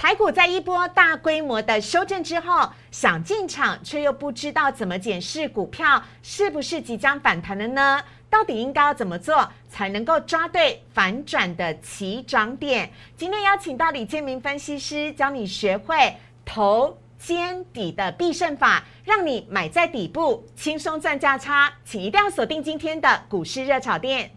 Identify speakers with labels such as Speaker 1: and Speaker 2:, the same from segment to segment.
Speaker 1: 台股在一波大规模的修正之后，想进场却又不知道怎么检视股票是不是即将反弹了呢？到底应该要怎么做才能够抓对反转的起涨点？今天邀请到李建明分析师教你学会头肩底的必胜法，让你买在底部轻松赚价差。请一定要锁定今天的股市热炒店。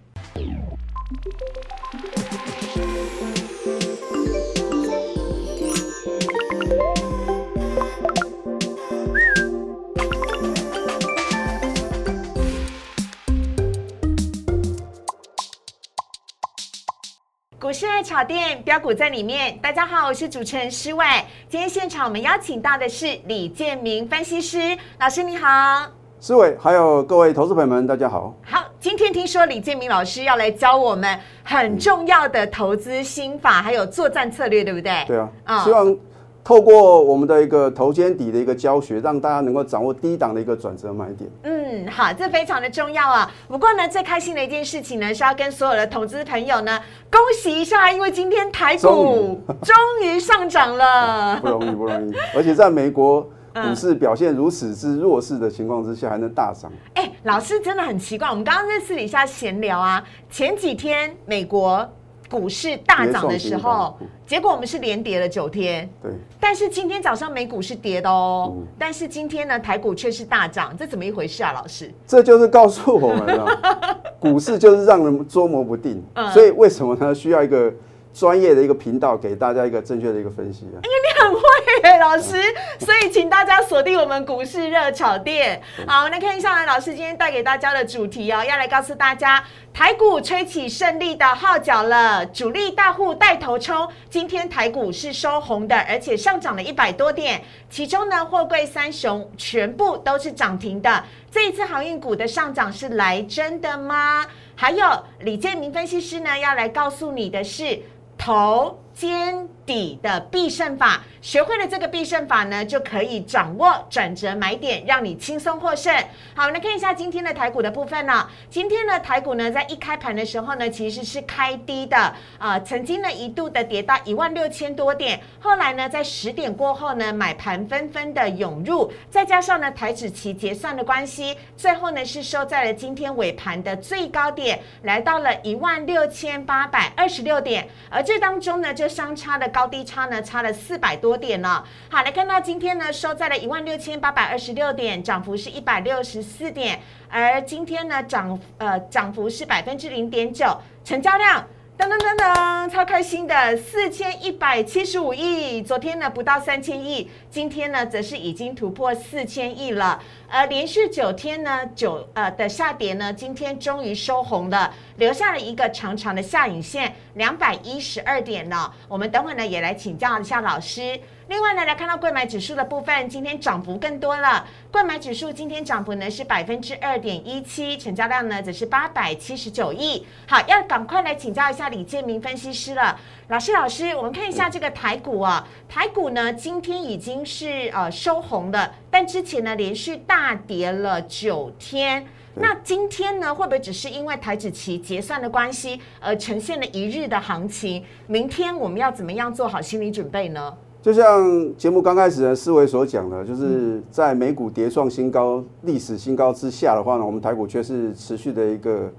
Speaker 1: 炒店标股在里面。大家好，我是主持人施伟。今天现场我们邀请到的是李建明分析师老师，你好。
Speaker 2: 施伟，还有各位投资朋友们，大家好。
Speaker 1: 好，今天听说李建明老师要来教我们很重要的投资心法，还有作战策略，对不对？
Speaker 2: 对啊，希望。透过我们的一个头肩底的一个教学，让大家能够掌握低档的一个转折买点。
Speaker 1: 嗯，好，这非常的重要啊。不过呢，最开心的一件事情呢，是要跟所有的投资朋友呢，恭喜一下，因为今天台股终于上涨了，
Speaker 2: 不容易，不容易。而且在美国股市表现如此之弱势的情况之下，还能大涨。
Speaker 1: 哎，老师真的很奇怪，我们刚刚在私底下闲聊啊，前几天美国。股市大涨的时候，结果我们是连跌了九天。
Speaker 2: 对，
Speaker 1: 但是今天早上美股是跌的哦，但是今天呢，台股却是大涨，这怎么一回事啊？老师，
Speaker 2: 这就是告诉我们了，股市就是让人捉摸不定。所以为什么呢？需要一个。专业的一个频道，给大家一个正确的一个分析啊！
Speaker 1: 因为你很会耶，老师，所以请大家锁定我们股市热炒店。好，那看一下老师今天带给大家的主题哦，要来告诉大家，台股吹起胜利的号角了，主力大户带头冲，今天台股是收红的，而且上涨了一百多点，其中呢，货柜三雄全部都是涨停的。这一次航运股的上涨是来真的吗？还有李建明分析师呢，要来告诉你的是。头肩底的必胜法。学会了这个必胜法呢，就可以掌握转折买点，让你轻松获胜。好，来看一下今天的台股的部分呢。今天呢台股呢，在一开盘的时候呢，其实是开低的啊，曾经呢一度的跌到一万六千多点，后来呢，在十点过后呢，买盘纷纷的涌入，再加上呢台指期结算的关系，最后呢是收在了今天尾盘的最高点，来到了一万六千八百二十六点，而这当中呢，就相差的高低差呢，差了四百多。点了，好来看到今天呢收在了一万六千八百二十六点，涨幅是一百六十四点，而今天呢涨呃涨幅是百分之零点九，成交量。噔噔噔噔，超开心的四千一百七十五亿，昨天呢不到三千亿，今天呢则是已经突破四千亿了。呃，连续九天呢九呃的下跌呢，今天终于收红了，留下了一个长长的下影线，两百一十二点呢。我们等会呢也来请教一下老师。另外呢，来看到贵买指数的部分，今天涨幅更多了。贵买指数今天涨幅呢是百分之二点一七，成交量呢则是八百七十九亿。好，要赶快来请教一下李建明分析师了。老师，老师，我们看一下这个台股啊，台股呢今天已经是呃收红的，但之前呢连续大跌了九天。那今天呢会不会只是因为台指期结算的关系而呈现了一日的行情？明天我们要怎么样做好心理准备呢？
Speaker 2: 就像节目刚开始的思维所讲的，就是在美股跌创新高、历史新高之下的话呢，我们台股却是持续的一个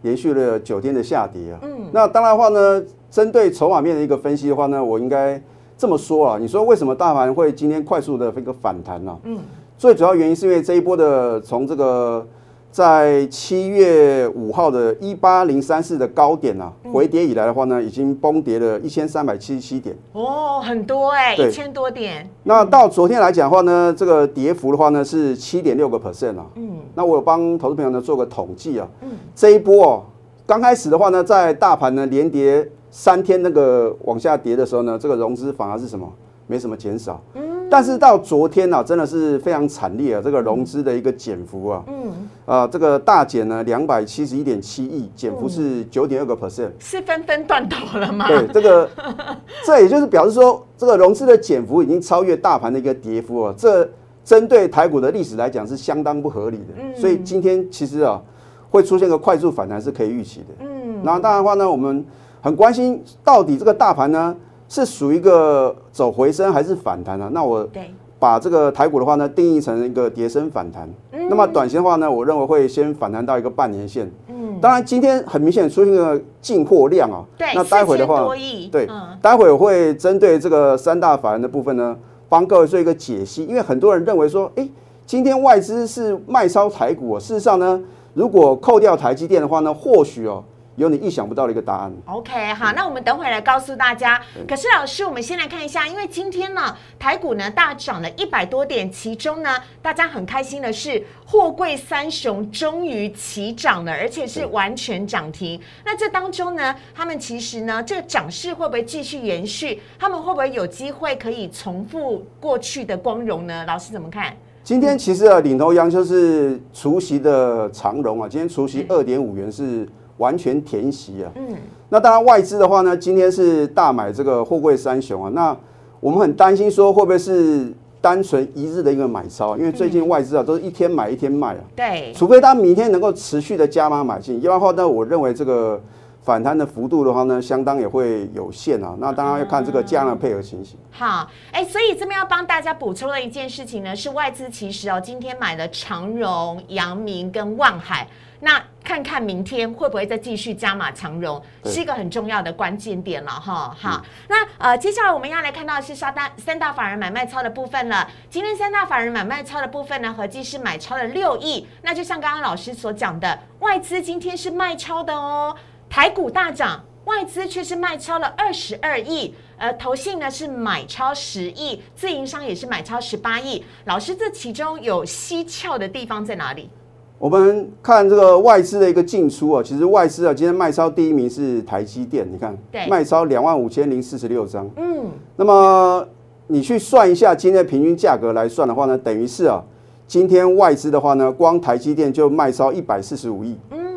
Speaker 2: 延续了九天的下跌啊。嗯，那当然的话呢，针对筹码面的一个分析的话呢，我应该这么说啊，你说为什么大盘会今天快速的一个反弹呢？嗯，最主要原因是因为这一波的从这个。在七月五号的一八零三四的高点啊，回跌以来的话呢，已经崩跌了一千三百七十七点。
Speaker 1: 哦，很多哎，一千多点。
Speaker 2: 那到昨天来讲的话呢，这个跌幅的话呢是七点六个 percent 啊。嗯。那我有帮投资朋友呢做个统计啊。嗯。这一波哦，刚开始的话呢，在大盘呢连跌三天那个往下跌的时候呢，这个融资反而是什么？没什么减少。嗯。但是到昨天呢，真的是非常惨烈啊！这个融资的一个减幅啊，嗯，啊，这个大减呢，两百七十一点七亿，减幅是九点二个 percent，
Speaker 1: 是纷纷断头了吗？
Speaker 2: 对，这个，这也就是表示说，这个融资的减幅已经超越大盘的一个跌幅啊。这针对台股的历史来讲是相当不合理的，所以今天其实啊，会出现个快速反弹是可以预期的。嗯，然后当然的话呢，我们很关心到底这个大盘呢。是属于一个走回升还是反弹啊？那我
Speaker 1: 对，
Speaker 2: 把这个台股的话呢，定义成一个跌升反弹。那么短线的话呢，我认为会先反弹到一个半年线。嗯，当然今天很明显出现了进货量啊。
Speaker 1: 对，
Speaker 2: 那待会的
Speaker 1: 4000
Speaker 2: 话对
Speaker 1: 嗯，
Speaker 2: 待会我会针对这个三大法人的部分呢，帮各位做一个解析。因为很多人认为说，哎，今天外资是卖超台股、哦，事实上呢，如果扣掉台积电的话呢，或许哦有你意想不到的一个答案。
Speaker 1: OK，好，那我们等会来告诉大家。可是老师，我们先来看一下，因为今天呢，台股呢大涨了一百多点，其中呢，大家很开心的是，货柜三雄终于齐涨了，而且是完全涨停。那这当中呢，他们其实呢，这个涨势会不会继续延续？他们会不会有机会可以重复过去的光荣呢？老师怎么看？
Speaker 2: 今天其实啊，领头羊就是除夕的长荣啊，今天除夕二点五元是完全填息啊。
Speaker 1: 嗯，
Speaker 2: 那当然外资的话呢，今天是大买这个货柜三雄啊。那我们很担心说会不会是单纯一日的一个买超，因为最近外资啊都是一天买一天卖啊。
Speaker 1: 对，
Speaker 2: 除非他明天能够持续的加码买进，要不然的话呢，我认为这个反弹的幅度的话呢，相当也会有限啊。那当然要看这个价量的配合情形。
Speaker 1: 好，哎，所以这边要帮大家补充的一件事情呢，是外资其实哦，今天买了长荣、阳明跟万海，那看看明天会不会再继续加码长
Speaker 2: 融，
Speaker 1: 是一个很重要的关键点了哈。好，那呃，接下来我们要来看到的是三大三大法人买卖超的部分了。今天三大法人买卖超的部分呢，合计是买超了六亿。那就像刚刚老师所讲的，外资今天是卖超的哦，台股大涨。外资却是卖超了二十二亿，呃，投信呢是买超十亿，自营商也是买超十八亿。老师，这其中有蹊跷的地方在哪里？
Speaker 2: 我们看这个外资的一个进出啊，其实外资啊今天卖超第一名是台积电，你看
Speaker 1: 对
Speaker 2: 卖超两万五千零四十六张。
Speaker 1: 嗯，
Speaker 2: 那么你去算一下今天的平均价格来算的话呢，等于是啊，今天外资的话呢，光台积电就卖超一百四十五亿。
Speaker 1: 嗯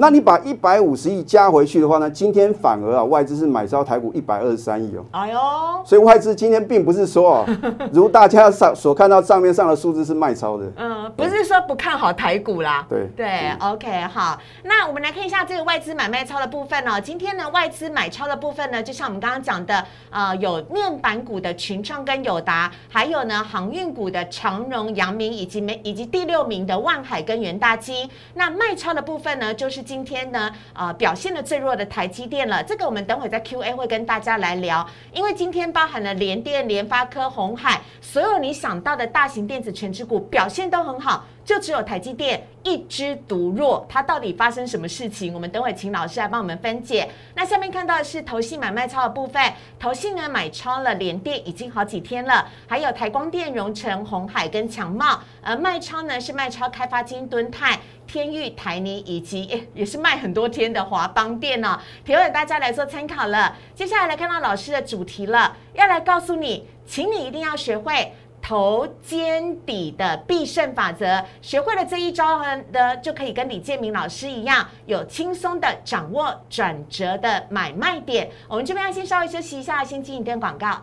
Speaker 2: 那你把一百五十亿加回去的话呢，今天反而啊外资是买超台股一百二十三亿哦。
Speaker 1: 哎呦，
Speaker 2: 所以外资今天并不是说哦，如大家上所看到账面上的数字是卖超的。
Speaker 1: 嗯，不是说不看好台股啦。
Speaker 2: 对
Speaker 1: 对，OK，好，那我们来看一下这个外资买卖超的部分哦。今天呢，外资买超的部分呢，就像我们刚刚讲的，呃，有面板股的群创跟友达，还有呢航运股的长荣、阳明，以及美以及第六名的万海跟元大基。那卖超的部分呢，就是今天呢，呃，表现的最弱的台积电了。这个我们等会在 Q&A 会跟大家来聊，因为今天包含了联电、联发科、红海，所有你想到的大型电子全指股表现都很好。就只有台积电一枝独弱，它到底发生什么事情？我们等会请老师来帮我们分解。那下面看到的是投信买卖超的部分，投信呢买超了联电已经好几天了，还有台光电、荣成、红海跟强茂，而卖超呢是卖超开发金、敦泰。天域、台泥以及诶 也是卖很多天的华邦店哦，提供大家来做参考了。接下来来看到老师的主题了，要来告诉你，请你一定要学会头肩底的必胜法则。学会了这一招呢，就可以跟李建明老师一样，有轻松的掌握转折的买卖点。我们这边要先稍微休息一下，先进一段广告。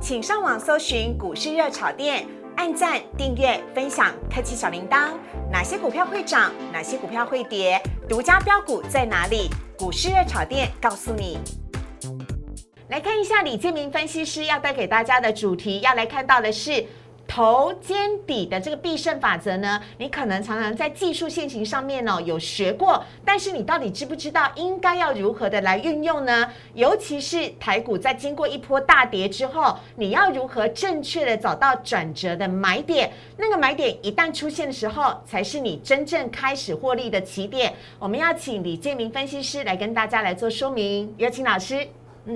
Speaker 1: 请上网搜寻股市热炒店。按赞、订阅、分享，开启小铃铛。哪些股票会涨？哪些股票会跌？独家标股在哪里？股市热炒店告诉你。来看一下李建明分析师要带给大家的主题，要来看到的是。头肩底的这个必胜法则呢，你可能常常在技术线型上面呢有学过，但是你到底知不知道应该要如何的来运用呢？尤其是台股在经过一波大跌之后，你要如何正确的找到转折的买点？那个买点一旦出现的时候，才是你真正开始获利的起点。我们要请李建明分析师来跟大家来做说明，有请老师。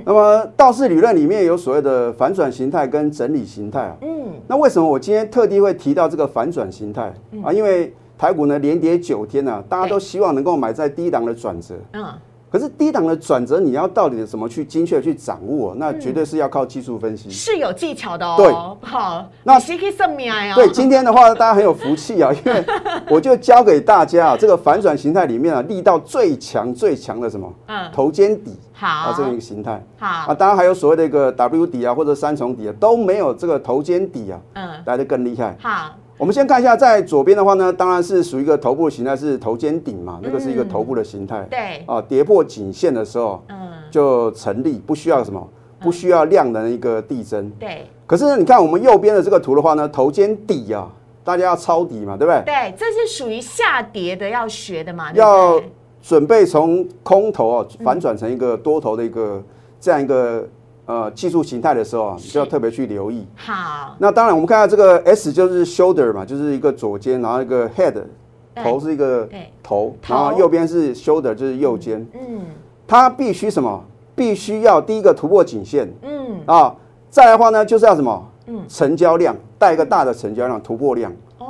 Speaker 2: 那么道氏理论里面有所谓的反转形态跟整理形态啊。
Speaker 1: 嗯，
Speaker 2: 那为什么我今天特地会提到这个反转形态啊？因为台股呢连跌九天呢、啊，大家都希望能够买在低档的转折。
Speaker 1: 嗯，
Speaker 2: 可是低档的转折，你要到底怎么去精确去掌握？那绝对是要靠技术分析。
Speaker 1: 是有技巧的哦。
Speaker 2: 对，
Speaker 1: 好，
Speaker 2: 那
Speaker 1: 你是可以算命啊。
Speaker 2: 对，今天的话大家很有福气啊，因为 我就教给大家啊，这个反转形态里面啊，力道最强最强的什么？
Speaker 1: 嗯，
Speaker 2: 头肩底
Speaker 1: 好
Speaker 2: 啊，这样一个形态。
Speaker 1: 好
Speaker 2: 啊，，当然还有所谓的一个 W 底啊，或者三重底啊，都没有这个头肩底啊
Speaker 1: 嗯，
Speaker 2: 来的更厉害。
Speaker 1: 好，
Speaker 2: 我们先看一下，在左边的话呢，当然是属于一个头部的形态，是头肩顶嘛，那个是一个头部的形态。
Speaker 1: 对，
Speaker 2: 啊，跌破颈线的时候
Speaker 1: 嗯，
Speaker 2: 就成立，不需要什么，不需要量能的一个递增。
Speaker 1: 对
Speaker 2: 可是，你看我们右边的这个图的话呢，头肩底啊，大家要抄底嘛，对不对？
Speaker 1: 对，这是属于下跌的要学的嘛，
Speaker 2: 要
Speaker 1: 对
Speaker 2: 准备从空头啊反转成一个多头的一个这样一个呃技术形态的时候啊，
Speaker 1: 是。
Speaker 2: 就要特别去留意。
Speaker 1: 好，
Speaker 2: 那当然，我们看到这个 S 就是 shoulder 嘛，就是一个左肩，然后一个 head
Speaker 1: 对。
Speaker 2: 头是一个头然后右边是 shoulder 就是右肩，
Speaker 1: 嗯。
Speaker 2: 它必须什么？必须要第一个突破颈线。
Speaker 1: 嗯。
Speaker 2: 啊，再来的话呢，就是要什么？
Speaker 1: 嗯。
Speaker 2: 成交量带一个大的成交量突破量。
Speaker 1: 哦，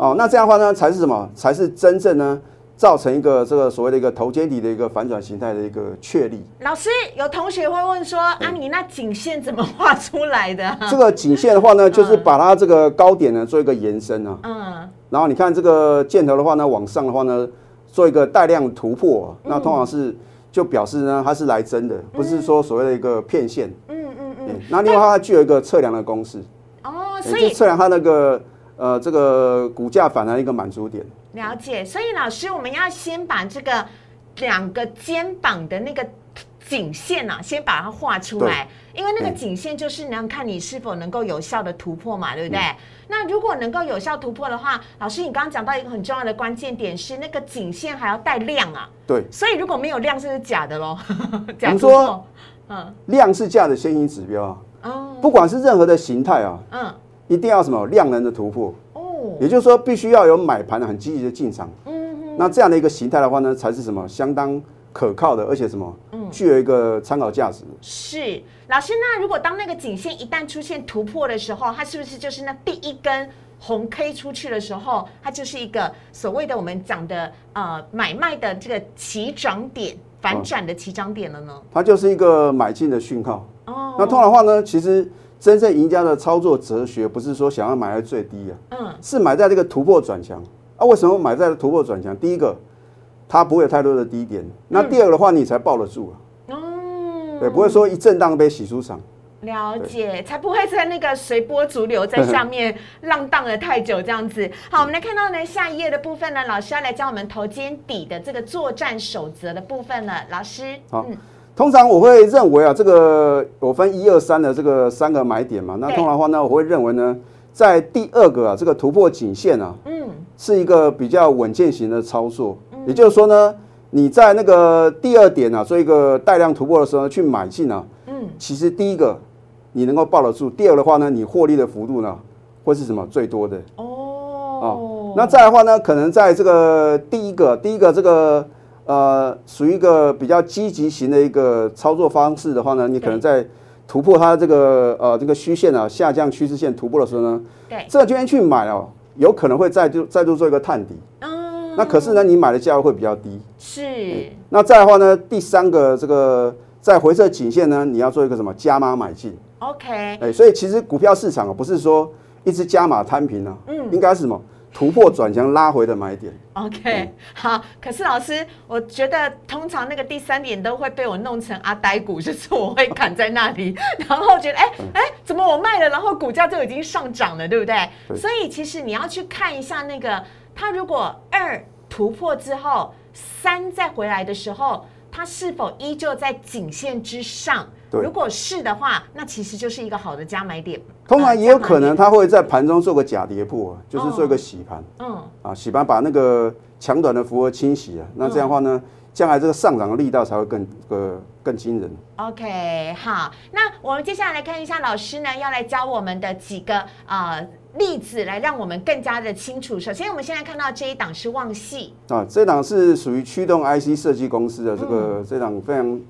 Speaker 2: 哦，那这样的话呢，才是什么？才是真正呢造成一个这个所谓的一个头肩底的一个反转形态的一个确立。
Speaker 1: 老师有同学会问说啊，你那颈线怎么画出来的？
Speaker 2: 这个颈线的话呢，就是把它这个高点呢做一个延伸啊，
Speaker 1: 嗯。
Speaker 2: 然后你看这个箭头的话呢，往上的话呢，做一个带量突破啊、那通常是就表示呢它是来真的，不是说所谓的一个骗线。
Speaker 1: 嗯嗯嗯，
Speaker 2: 那另外它具有一个测量的公式，
Speaker 1: 哦，所以
Speaker 2: 就测量它那个呃这个股价反弹一个满足点。
Speaker 1: 了解，所以老师，我们要先把这个两个肩膀的那个颈线啊，先把它画出来，因为那个
Speaker 2: 嗯。
Speaker 1: 颈线就是能看你是否能够有效的突破嘛，对不对？
Speaker 2: 嗯。
Speaker 1: 那如果能够有效突破的话，老师，你刚刚讲到一个很重要的关键点是那个颈线还要带量啊，
Speaker 2: 对，
Speaker 1: 所以如果没有量，是不是假的喽？假
Speaker 2: 们说
Speaker 1: 突破，嗯。
Speaker 2: 量是价的先行指标啊，
Speaker 1: 哦。
Speaker 2: 不管是任何的形态啊，
Speaker 1: 嗯。
Speaker 2: 一定要什么量能的突破，
Speaker 1: 哦
Speaker 2: 也就是说必须要有买盘很积极的进场。
Speaker 1: 嗯嗯
Speaker 2: 那这样的一个形态的话呢，才是什么相当可靠的，而且什么
Speaker 1: 嗯
Speaker 2: 具有一个参考价值。
Speaker 1: 是老师，那如果当那个颈线一旦出现突破的时候，它是不是就是那第一根红 K 出去的时候，它就是一个所谓的我们讲的呃买卖的这个起涨点，反转的起涨点了呢？
Speaker 2: 它就是一个买进的讯号。
Speaker 1: 哦，
Speaker 2: 那通常的话呢，其实真正赢家的操作哲学不是说想要买在最低啊，
Speaker 1: 嗯
Speaker 2: 是买在这个突破转强啊。为什么买在突破转强？第一个，它不会有太多的低点；那第二个的话，你才抱得住啊，
Speaker 1: 哦，
Speaker 2: 对，不会说一震荡被洗出场。
Speaker 1: 了解，才不会在那个随波逐流，在 下面浪荡了太久这样子。好，我们来看到呢下一页的部分呢，老师要来教我们头肩底的这个作战守则的部分了。老师，
Speaker 2: 好通常我会认为啊，这个我分一二三的这个三个买点嘛。那通常的话呢，我会认为呢，在第二个啊，这个突破颈线啊，
Speaker 1: 嗯
Speaker 2: 是一个比较稳健型的操作。也就是说呢，你在那个第二点啊，做一个带量突破的时候去买进啊，
Speaker 1: 嗯
Speaker 2: 其实第一个你能够抱得住，第二的话呢，你获利的幅度呢会是什么最多的？
Speaker 1: 哦
Speaker 2: 哦，那再的话呢，可能在这个第一个，第一个这个呃，属于一个比较积极型的一个操作方式的话呢，你可能在突破它这个呃这个虚线啊下降趋势线突破的时候呢，
Speaker 1: 对，
Speaker 2: 这个这边去买哦，有可能会再度再度做一个探底。
Speaker 1: 嗯，
Speaker 2: 那可是呢，你买的价位会比较低。
Speaker 1: 是。
Speaker 2: 那再的话呢，第三个这个在回撤颈线呢，你要做一个什么？加码买进。
Speaker 1: OK，
Speaker 2: 哎，所以其实股票市场啊，不是说一直加码摊平啊，
Speaker 1: 嗯。
Speaker 2: 应该是什么突破转强拉回的买点。
Speaker 1: OK，好。可是老师，我觉得通常那个第三点都会被我弄成阿呆股，就是我会砍在那里，然后觉得哎哎，怎么我卖了，然后股价就已经上涨了，对不对？
Speaker 2: 对
Speaker 1: 所以其实你要去看一下那个，它如果二突破之后，三再回来的时候。它是否依旧在颈线之上？
Speaker 2: 对
Speaker 1: 如果是的话，那其实就是一个好的加买点。
Speaker 2: 通常也有可能
Speaker 1: 呃
Speaker 2: 它会在盘中做个假跌破啊，就是做一个洗盘
Speaker 1: 嗯
Speaker 2: 啊，洗盘把那个强短的符合清洗啊，那这样的话呢，将来这个上涨的力道才会更呃更惊人。
Speaker 1: 嗯，OK，好。那我们接下来来看一下老师呢要来教我们的几个呃例子，来让我们更加的清楚。首先，我们现在看到这一档是旺系，
Speaker 2: 啊，这档是属于驱动 IC 设计公司的这
Speaker 1: 嗯
Speaker 2: 个、这档非常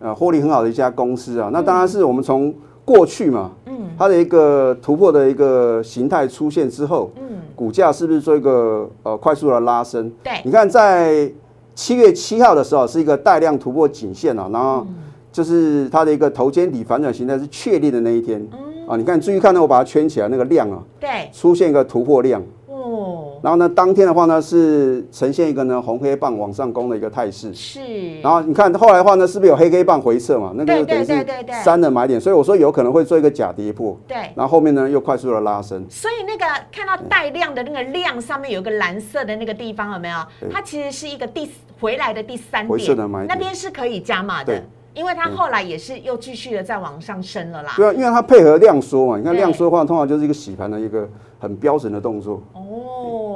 Speaker 2: 呃获利很好的一家公司啊。那当然是我们从过去嘛，
Speaker 1: 嗯
Speaker 2: 它的一个突破的一个形态出现之后，
Speaker 1: 嗯，
Speaker 2: 股价是不是做一个呃快速的拉升？
Speaker 1: 对，
Speaker 2: 你看在七月七号的时候是一个带量突破颈线啊，然后就是它的一个头肩底反转形态是确立的那一天嗯啊。你看注意看呢，我把它圈起来，那个量啊
Speaker 1: 对，
Speaker 2: 出现一个突破量。
Speaker 1: 哦，
Speaker 2: 然后呢，当天的话呢是呈现一个呢红黑棒往上攻的一个态势。
Speaker 1: 是，
Speaker 2: 然后你看后来的话呢，是不是有黑黑棒回撤嘛？那个等于
Speaker 1: 对对对
Speaker 2: 是三的买点，所以我说有可能会做一个假跌破，
Speaker 1: 对。
Speaker 2: 然后后面呢又快速的拉升。
Speaker 1: 所以那个看到带量的那个量上面有个蓝色的那个地方有没有？它其实是一个第回来的第三点
Speaker 2: 的买点
Speaker 1: 那边是可以加码的。因为它后来也是又继续的在往上升了啦。
Speaker 2: 对啊，因为它配合量缩嘛，你看
Speaker 1: 对
Speaker 2: 量缩的话，通常就是一个洗盘的一个很标准的动作。
Speaker 1: 哦，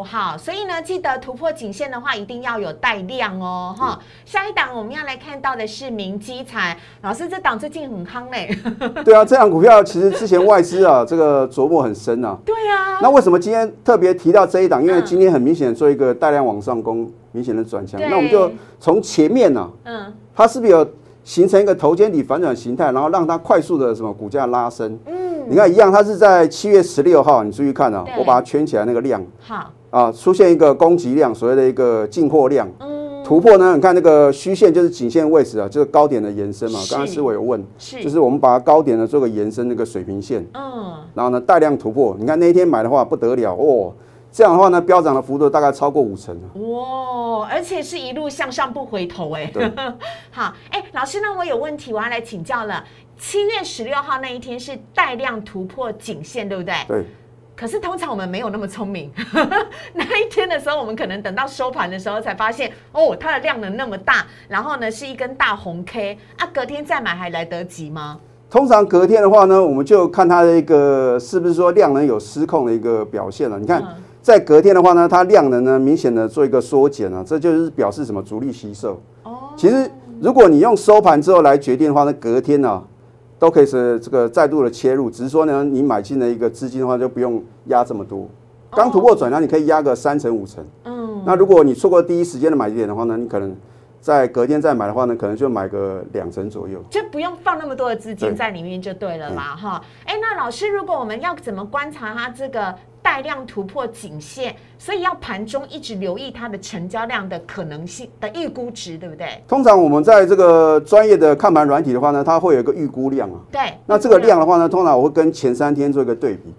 Speaker 1: 好，所以呢，记得突破颈线的话，一定要有带量哦，哈。下一档我们要来看到的是明基材，老师这档最近很夯嘞。
Speaker 2: 对啊，这样股票其实之前外资啊，这个琢磨很深啊。
Speaker 1: 对啊，
Speaker 2: 那为什么今天特别提到这一档？因为
Speaker 1: 嗯
Speaker 2: 今天很明显做一个大量往上攻，明显的转强。那我们就从前面呢、
Speaker 1: 嗯
Speaker 2: 它是不是有形成一个头肩底反转形态，然后让它快速的什么股价拉升？
Speaker 1: 嗯，
Speaker 2: 你看一样，它是在七月十六号，你注意看啊，我把它圈起来那个量
Speaker 1: 好，
Speaker 2: 啊，出现一个供给量，所谓的一个进货量。
Speaker 1: 嗯，
Speaker 2: 突破呢？你看那个虚线就是颈线位置啊，就是高点的延伸嘛。
Speaker 1: 是
Speaker 2: 刚刚思伟有问，
Speaker 1: 是，
Speaker 2: 就是我们把它高点呢做个延伸，那个水平线，
Speaker 1: 嗯，
Speaker 2: 然后呢带量突破。你看那一天买的话不得了哦，这样的话呢飙涨的幅度大概超过五成啊
Speaker 1: 哇，而且是一路向上不回头哎
Speaker 2: 对。
Speaker 1: 好，哎，老师，那我有问题，我要来请教了。七月十六号那一天是带量突破颈线，对不对？
Speaker 2: 对，
Speaker 1: 可是通常我们没有那么聪明，那一天的时候，我们可能等到收盘的时候才发现，哦，它的量能那么大，然后呢是一根大红 K 啊，隔天再买还来得及吗？
Speaker 2: 通常隔天的话呢，我们就看它的一个是不是说量能有失控的一个表现了。你看
Speaker 1: 嗯，
Speaker 2: 在隔天的话呢，它量能呢明显的做一个缩减啊，这就是表示什么主力吸售。
Speaker 1: 哦，
Speaker 2: 其实如果你用收盘之后来决定的话，那隔天呢、都可以是这个再度的切入，只是说呢，你买进的一个资金的话就不用压这么多。刚突破转强，你可以压个三成五成。
Speaker 1: 嗯，
Speaker 2: 那如果你错过第一时间的买点的话呢，你可能在隔天再买的话呢，可能就买个两成左右。
Speaker 1: 就不用放那么多的资金在里面就对了啦，哈。哎，那老师，如果我们要怎么观察它这个带量突破颈线，所以要盘中一直留意它的成交量的可能性的预估值，对不对？
Speaker 2: 通常我们在这个专业的看盘软体的话呢，它会有一个预估量啊。
Speaker 1: 对。
Speaker 2: 那这个量的话呢，通常我会跟前三天做一个对比。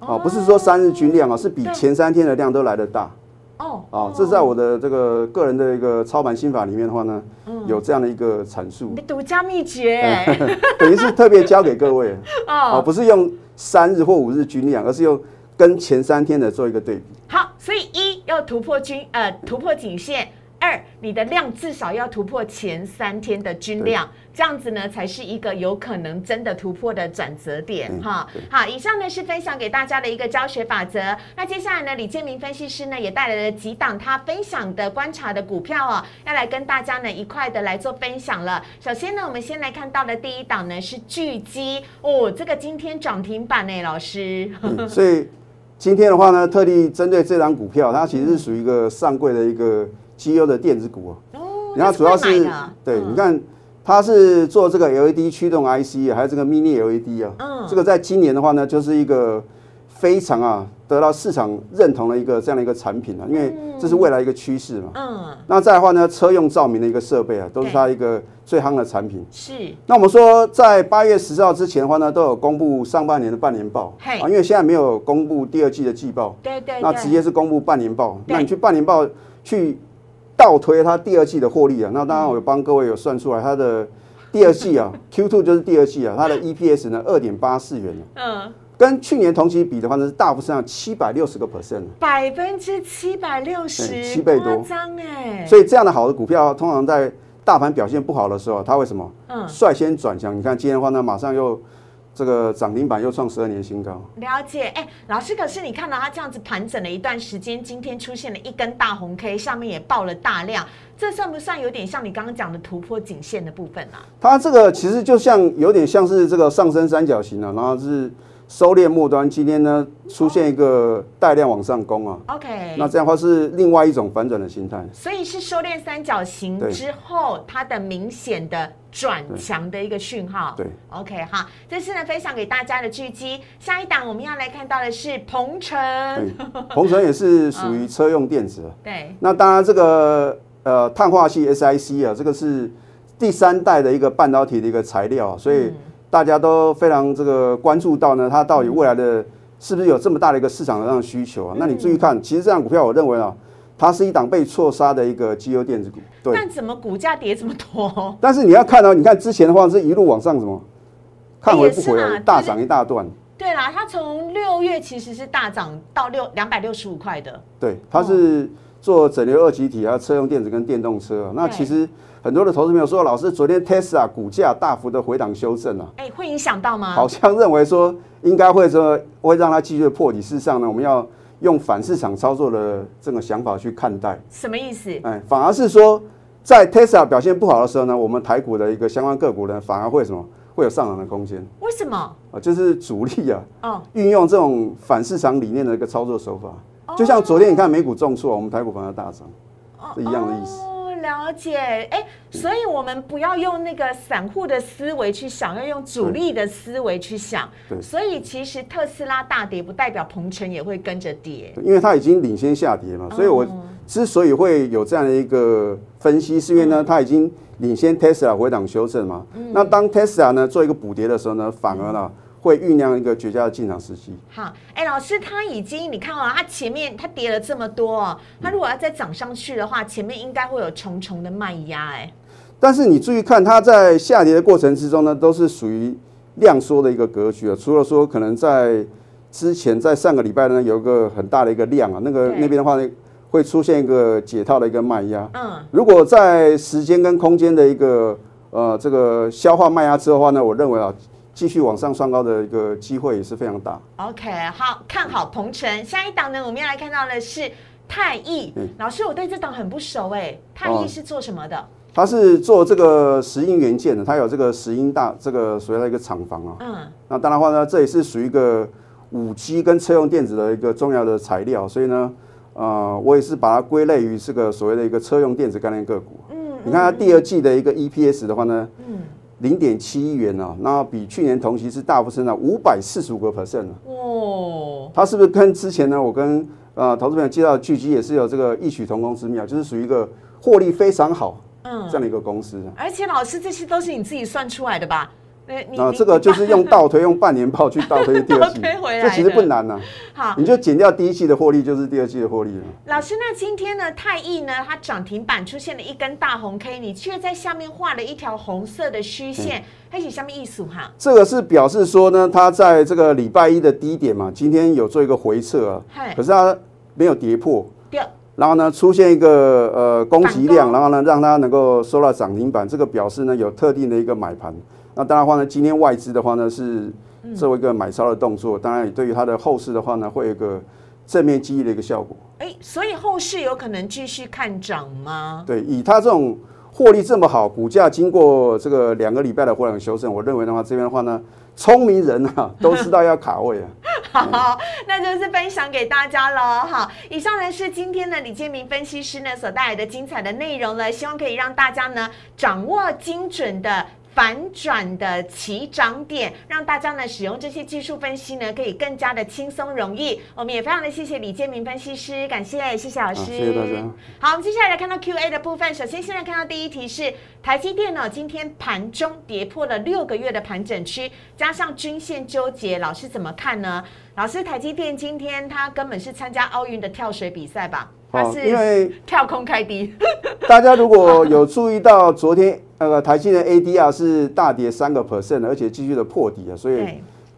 Speaker 2: 哦，不是说三日均量啊，是比前三天的量都来得大。
Speaker 1: 哦
Speaker 2: 哦，这在我的这个个人的一个操盘心法里面的话呢，有这样的一个阐述
Speaker 1: 你，独家秘诀
Speaker 2: 等于是特别教给各位 哦，
Speaker 1: 哦。
Speaker 2: 不是用三日或五日均量，而是用跟前三天的做一个对比。
Speaker 1: 好，所以一要突破均呃突破颈线，二你的量至少要突破前三天的均量，这样子呢才是一个有可能真的突破的转折点
Speaker 2: 嗯
Speaker 1: 哈。好，以上呢是分享给大家的一个教学法则。那接下来呢，李建明分析师呢也带来了几档他分享的观察的股票哦，要来跟大家呢一块的来做分享了。首先呢，我们先来看到的第一档呢是巨基哦，这个今天涨停板呢，老师。
Speaker 2: 嗯所以今天的话呢，特地针对这张股票，它其实是属于一个上柜的一个绩优的电子股啊。
Speaker 1: 哦，
Speaker 2: 然后主要是对，
Speaker 1: 嗯。
Speaker 2: 你看它是做这个 LED 驱动 IC 啊，还有这个 Mini LED 啊，
Speaker 1: 嗯。
Speaker 2: 这个在今年的话呢，就是一个非常啊得到市场认同的一个这样的一个产品啊，因为这是未来一个趋势嘛。
Speaker 1: 嗯，
Speaker 2: 那再的话呢，车用照明的一个设备啊，都是它一个最夯的产品。
Speaker 1: 是。
Speaker 2: 那我们说，在八月十号之前的话呢，都有公布上半年的半年报
Speaker 1: 嘿。
Speaker 2: 啊，因为现在没有公布第二季的季报，
Speaker 1: 对对对，
Speaker 2: 那直接是公布半年报。那你去半年报去倒推它第二季的获利啊，那当然我有帮各位有算出来它的第二季啊，Q2 就是第二季啊，它的 EPS 呢二点八四元啊。
Speaker 1: 嗯，
Speaker 2: 跟去年同期比的话呢是大幅上七百六十个 percent 啊
Speaker 1: 百分之七百六十，
Speaker 2: 七倍多
Speaker 1: 夸张哎，
Speaker 2: 所以这样的好的股票，通常在大盘表现不好的时候，它会什么？
Speaker 1: 嗯，
Speaker 2: 率先转强。你看今天的话呢，马上又这个涨停板又创十二年新高。
Speaker 1: 了解，哎，老师，可是你看到它这样子盘整了一段时间，今天出现了一根大红 K，上面也爆了大量，这算不算有点像你刚刚讲的突破颈线的部分啊？
Speaker 2: 它这个其实就像有点像是这个上升三角形啊，然后是收敛末端，今天呢出现一个带量往上攻啊
Speaker 1: ，OK，
Speaker 2: 那这样的话是另外一种反转的心态。
Speaker 1: 所以是收敛三角形之后，它的明显的转强的一个讯号。
Speaker 2: 对
Speaker 1: ，OK 哈，这是呢分享给大家的巨基。下一档我们要来看到的是鹏程，
Speaker 2: 对，鹏程也是属于车用电子。啊。
Speaker 1: 对，
Speaker 2: 那当然这个呃碳化系 SIC 啊，这个是第三代的一个半导体的一个材料啊，所以大家都非常这个关注到呢，它到底未来的是不是有这么大的一个市场上的需求啊？那你注意看，其实这张股票我认为啊，它是一档被错杀的一个绩优电子股，对。
Speaker 1: 但怎么股价跌这么多？
Speaker 2: 但是你要看到，你看之前的话是一路往上什么，看回不回来
Speaker 1: 也是啦，
Speaker 2: 大涨一大段。
Speaker 1: 对啦，它从六月其实是大涨到六两百六十五块的。
Speaker 2: 对，它是做整流二极体啊，车用电子跟电动车啊。那其实很多的投资朋友说，老师昨天 Tesla 股价大幅的回档修正啊，
Speaker 1: 哎，会影响到吗？
Speaker 2: 好像认为说应该会说会让它继续破底。事实上呢，我们要用反市场操作的这个想法去看待。
Speaker 1: 什么意思？
Speaker 2: 哎，反而是说在 Tesla 表现不好的时候呢，我们台股的一个相关个股呢，反而会什么？会有上涨的空间。
Speaker 1: 为什么？
Speaker 2: 啊，就是主力啊，哦，运用这种反市场理念的一个操作手法，就像昨天你看美股重挫，我们台股反而大涨，是一样的意思。
Speaker 1: 哦，了解。哎，所以我们不要用那个散户的思维去想，要用主力的思维去想。对。所以其实特斯拉大跌，不代表鹏程也会跟着跌，
Speaker 2: 因为它已经领先下跌嘛。所以我之所以会有这样的一个分析，是因为呢，它已经。领先 Tesla 回档修正嘛？那当 Tesla 呢做一个补跌的时候呢，反而呢会酝酿一个绝佳的进场时机。
Speaker 1: 好，哎，老师，他已经你看哦，他前面他跌了这么多哦，他如果要再涨上去的话，前面应该会有重重的卖压哎。
Speaker 2: 但是你注意看，它在下跌的过程之中呢，都是属于量缩的一个格局啊。除了说可能在之前在上个礼拜呢有一个很大的一个量啊，那个那边的话呢。会出现一个解套的一个卖压。嗯，如果在时间跟空间的一个呃这个消化卖压之后的话呢，我认为啊，继续往上双高的一个机会也是非常大。
Speaker 1: OK，好看好鹏程。下一档呢，我们要来看到的是泰益。老师，我对这档很不熟哎，泰益是做什么的？
Speaker 2: 它是做这个石英元件的，它有这个石英大这个所谓的一个厂房啊。嗯，那当然话呢，这也是属于一个五 G 跟车用电子的一个重要的材料，所以呢。呃，我也是把它归类于这个所谓的一个车用电子概念个股。嗯，你看它第二季的一个 EPS 的话呢，嗯，零点七亿元啊，那比去年同期是大幅增长五百四十五个 percent 哦，它是不是跟之前呢？我跟呃投资朋友介绍的聚集也是有这个异曲同工之妙，就是属于一个获利非常好嗯这样的一个公司。
Speaker 1: 而且老师，这些都是你自己算出来的吧？
Speaker 2: 啊，这个就是 用倒推，用半年报去倒推第二季，这其实不难呐。好，你就减掉第一季的获利，就是第二季的获利了。
Speaker 1: 老师，那今天呢，泰易呢，它涨停板出现了一根大红 K，你却在下面画了一条红色的虚线，还是下面意思哈？
Speaker 2: 这个是表示说呢，它在这个礼拜一的低点嘛，今天有做一个回撤啊，可是它没有跌破，然后呢，出现一个呃供给量，然后呢，让它能够收到涨停板，这个表示呢有特定的一个买盘。那当然话呢，今天外资的话呢是做一个买超的动作，当然也对于它的后市的话呢，会有一个正面激励的一个效果。
Speaker 1: 哎，所以后市有可能继续看涨吗？
Speaker 2: 对，以它这种获利这么好，股价经过这个两个礼拜的回档修正，我认为的话，这边的话呢，聪明人啊 都知道要卡位啊。
Speaker 1: 好，那就是分享给大家了。好，以上呢是今天的李建明分析师呢所带来的精彩的内容了，希望可以让大家呢掌握精准的。反转的起涨点，让大家呢使用这些技术分析呢，可以更加的轻松容易。我们也非常的谢谢李建明分析师，感谢谢谢老师，
Speaker 2: 谢谢大家。
Speaker 1: 好，我们接下来来看到 Q A 的部分。首先，现在看到第一题是台积电呢，今天盘中跌破了六个月的盘整区，加上均线纠结，老师怎么看呢？老师，台积电今天它根本是参加奥运的跳水比赛吧？它是因为跳空开低。
Speaker 2: 大家如果有注意到昨天。那个台积电 ADR 是大跌三个 percent 而且继续的破底啊，所以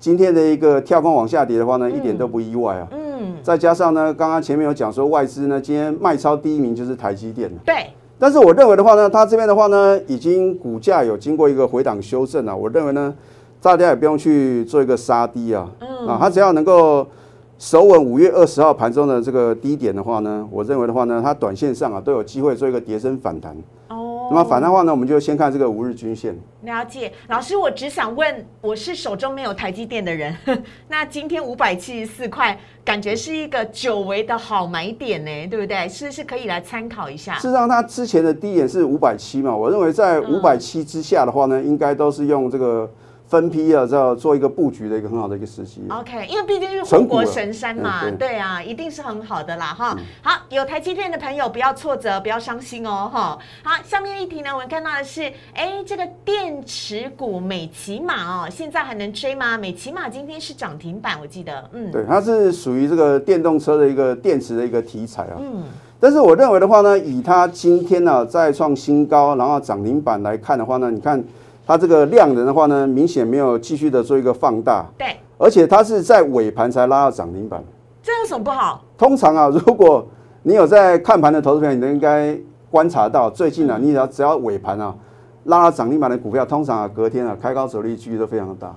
Speaker 2: 今天的一个跳空往下跌的话呢，一点都不意外啊。嗯，再加上呢，刚刚前面有讲说外资呢，今天卖超第一名就是台积电
Speaker 1: 对。
Speaker 2: 但是我认为的话呢，它这边的话呢，已经股价有经过一个回档修正了。我认为呢，大家也不用去做一个杀低啊。嗯。啊，它只要能够守稳五月二十号盘中的这个低点的话呢，我认为的话呢，它短线上啊都有机会做一个跌升反弹。哦。那么反的话呢，我们就先看这个五日均线。
Speaker 1: 了解，老师，我只想问，我是手中没有台积电的人，那今天五百七十四块，感觉是一个久违的好买点呢，对不对？是是可以来参考一下。
Speaker 2: 事实上，它之前的低点是五百七嘛，我认为在五百七之下的话呢，应该都是用这个。分批啊，要做一个布局的一个很好的一个时机。
Speaker 1: OK，因为毕竟是护国神山嘛，对啊，一定是很好的啦哈。好，有台积电的朋友不要挫折，不要伤心哦哈。好，下面一题呢，我们看到的是，哎，这个电池股美骑马哦，现在还能追吗？美骑马今天是涨停板，我记得，
Speaker 2: 嗯，对，它是属于这个电动车的一个电池的一个题材啊。嗯，但是我认为的话呢，以它今天呢再创新高，然后涨停板来看的话呢，你看。它这个量能的话呢，明显没有继续的做一个放大，
Speaker 1: 对，
Speaker 2: 而且它是在尾盘才拉到涨停板，
Speaker 1: 这有什么不好？
Speaker 2: 通常啊，如果你有在看盘的投资朋友，你都应该观察到，最近啊，你只要只要尾盘啊拉到涨停板的股票，通常啊隔天啊开高走低几率都非常的大。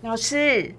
Speaker 1: 老师，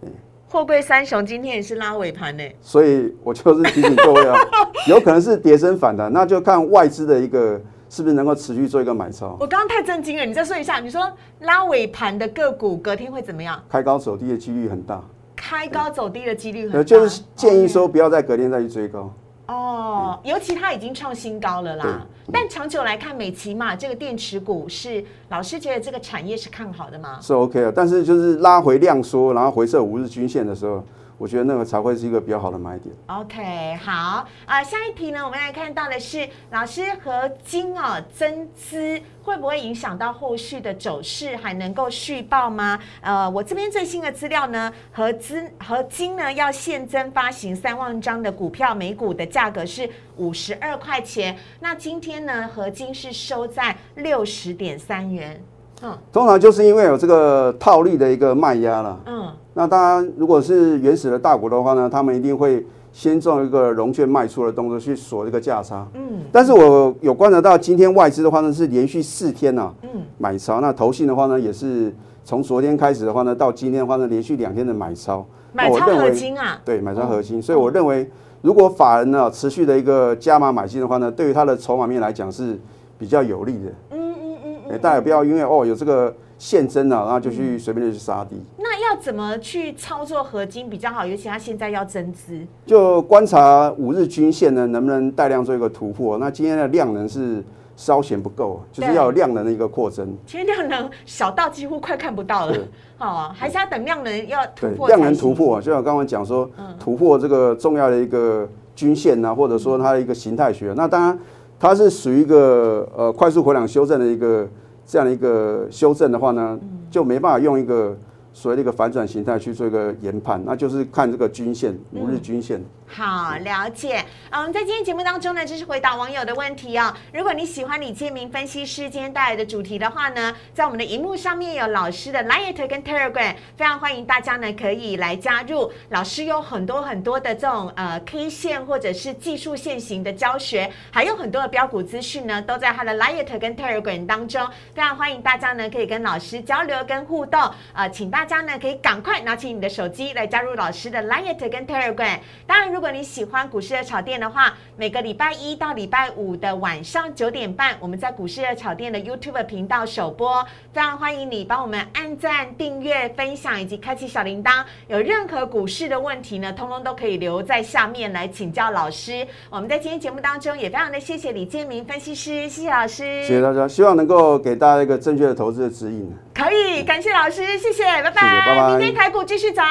Speaker 1: 货柜三雄今天也是拉尾盘呢，
Speaker 2: 所以我就是提醒各位啊，有可能是跌升反弹，那就看外资的一个是不是能够持续做一个买超。
Speaker 1: 我刚刚太震惊了，你再说一下，你说拉尾盘的个股隔天会怎么样？
Speaker 2: 开高走低的几率很大，
Speaker 1: 开高走低的几率很
Speaker 2: 呃，
Speaker 1: 大，
Speaker 2: 就是建议说不要在隔天再去追高。
Speaker 1: 哦，尤其它已经创新高了啦。但长久来看，美骑马这个电池股是老师觉得这个产业是看好的吗？
Speaker 2: 是 OK 的，但是就是拉回量缩，然后回撤五日均线的时候，我觉得那个才会是一个比较好的买点。
Speaker 1: OK，好啊、下一题呢，我们来看到的是老师和金哦增资会不会影响到后续的走势，还能够续报吗？呃，我这边最新的资料呢，合资合金呢要现增发行三万张的股票，每股的价格是五十二块钱。那今天呢，合金是收在六十点三元。嗯。
Speaker 2: 通常就是因为有这个套利的一个卖压了。
Speaker 1: 嗯，
Speaker 2: 那当然，如果是原始的大股的话呢，他们一定会先做一个融券卖出的动作去锁这个价差。
Speaker 1: 嗯，
Speaker 2: 但是我有观察到，今天外资的话呢是连续四天呐、
Speaker 1: 嗯。
Speaker 2: 买超，那投信的话呢也是从昨天开始的话呢，到今天的话呢连续两天的买超。
Speaker 1: 买超合
Speaker 2: 那我认为
Speaker 1: 金啊，
Speaker 2: 对，买超核心，所以我认为，如果法人呢持续的一个加码买进的话呢，对于它的筹码面来讲是比较有利的。
Speaker 1: 嗯
Speaker 2: 哎、
Speaker 1: 嗯。
Speaker 2: 大家也不要因为哦有这个现增啊，然后就去随便的去杀低，
Speaker 1: 那要怎么去操作合金比较好？尤其它现在要增资。
Speaker 2: 就观察五日均线呢能不能带量做一个突破。那今天的量能是稍显不够，就是要有量能的一个扩增。
Speaker 1: 今天量能小到几乎快看不到了
Speaker 2: 好，
Speaker 1: 哦，还是要等量能要突，破。
Speaker 2: 量能突破，，啊就像刚刚讲说，
Speaker 1: 嗯
Speaker 2: 突破这个重要的一个均线啊，或者说它的一个形态学。那当然，它是属于一个呃快速回档修正的一个这样的一个修正的话呢，
Speaker 1: 嗯
Speaker 2: 就没办法用一个所谓的一个反转形态去做一个研判，那就是看这个均线五日均线。
Speaker 1: 好，了解。啊，我们在今天节目当中呢，就是回答网友的问题哦。如果你喜欢李建明分析师今天带来的主题的话呢，在我们的荧幕上面有老师的 Line 跟 Telegram，非常欢迎大家呢可以来加入。老师有很多很多的这种呃 K 线或者是技术线型的教学，还有很多的标股资讯呢，都在他的 Line 跟 Telegram 当中。非常欢迎大家呢可以跟老师交流跟互动。呃，请大家呢可以赶快拿起你的手机来加入老师的 Line 跟 Telegram。当然，如果你喜欢股市的炒店的话，每个礼拜一到礼拜五的晚上九点半，我们在股市的炒店的 YouTube 频道首播。非常欢迎你帮我们按赞、订阅、分享以及开启小铃铛。有任何股市的问题呢，通通都可以留在下面来请教老师。我们在今天节目当中也非常的谢谢李建明分析师，谢谢老师，
Speaker 2: 谢谢大家，希望能够给大家一个正确的投资的指引。
Speaker 1: 可以感谢老师，谢谢，拜拜，
Speaker 2: 谢谢拜拜
Speaker 1: 明天台股继续涨。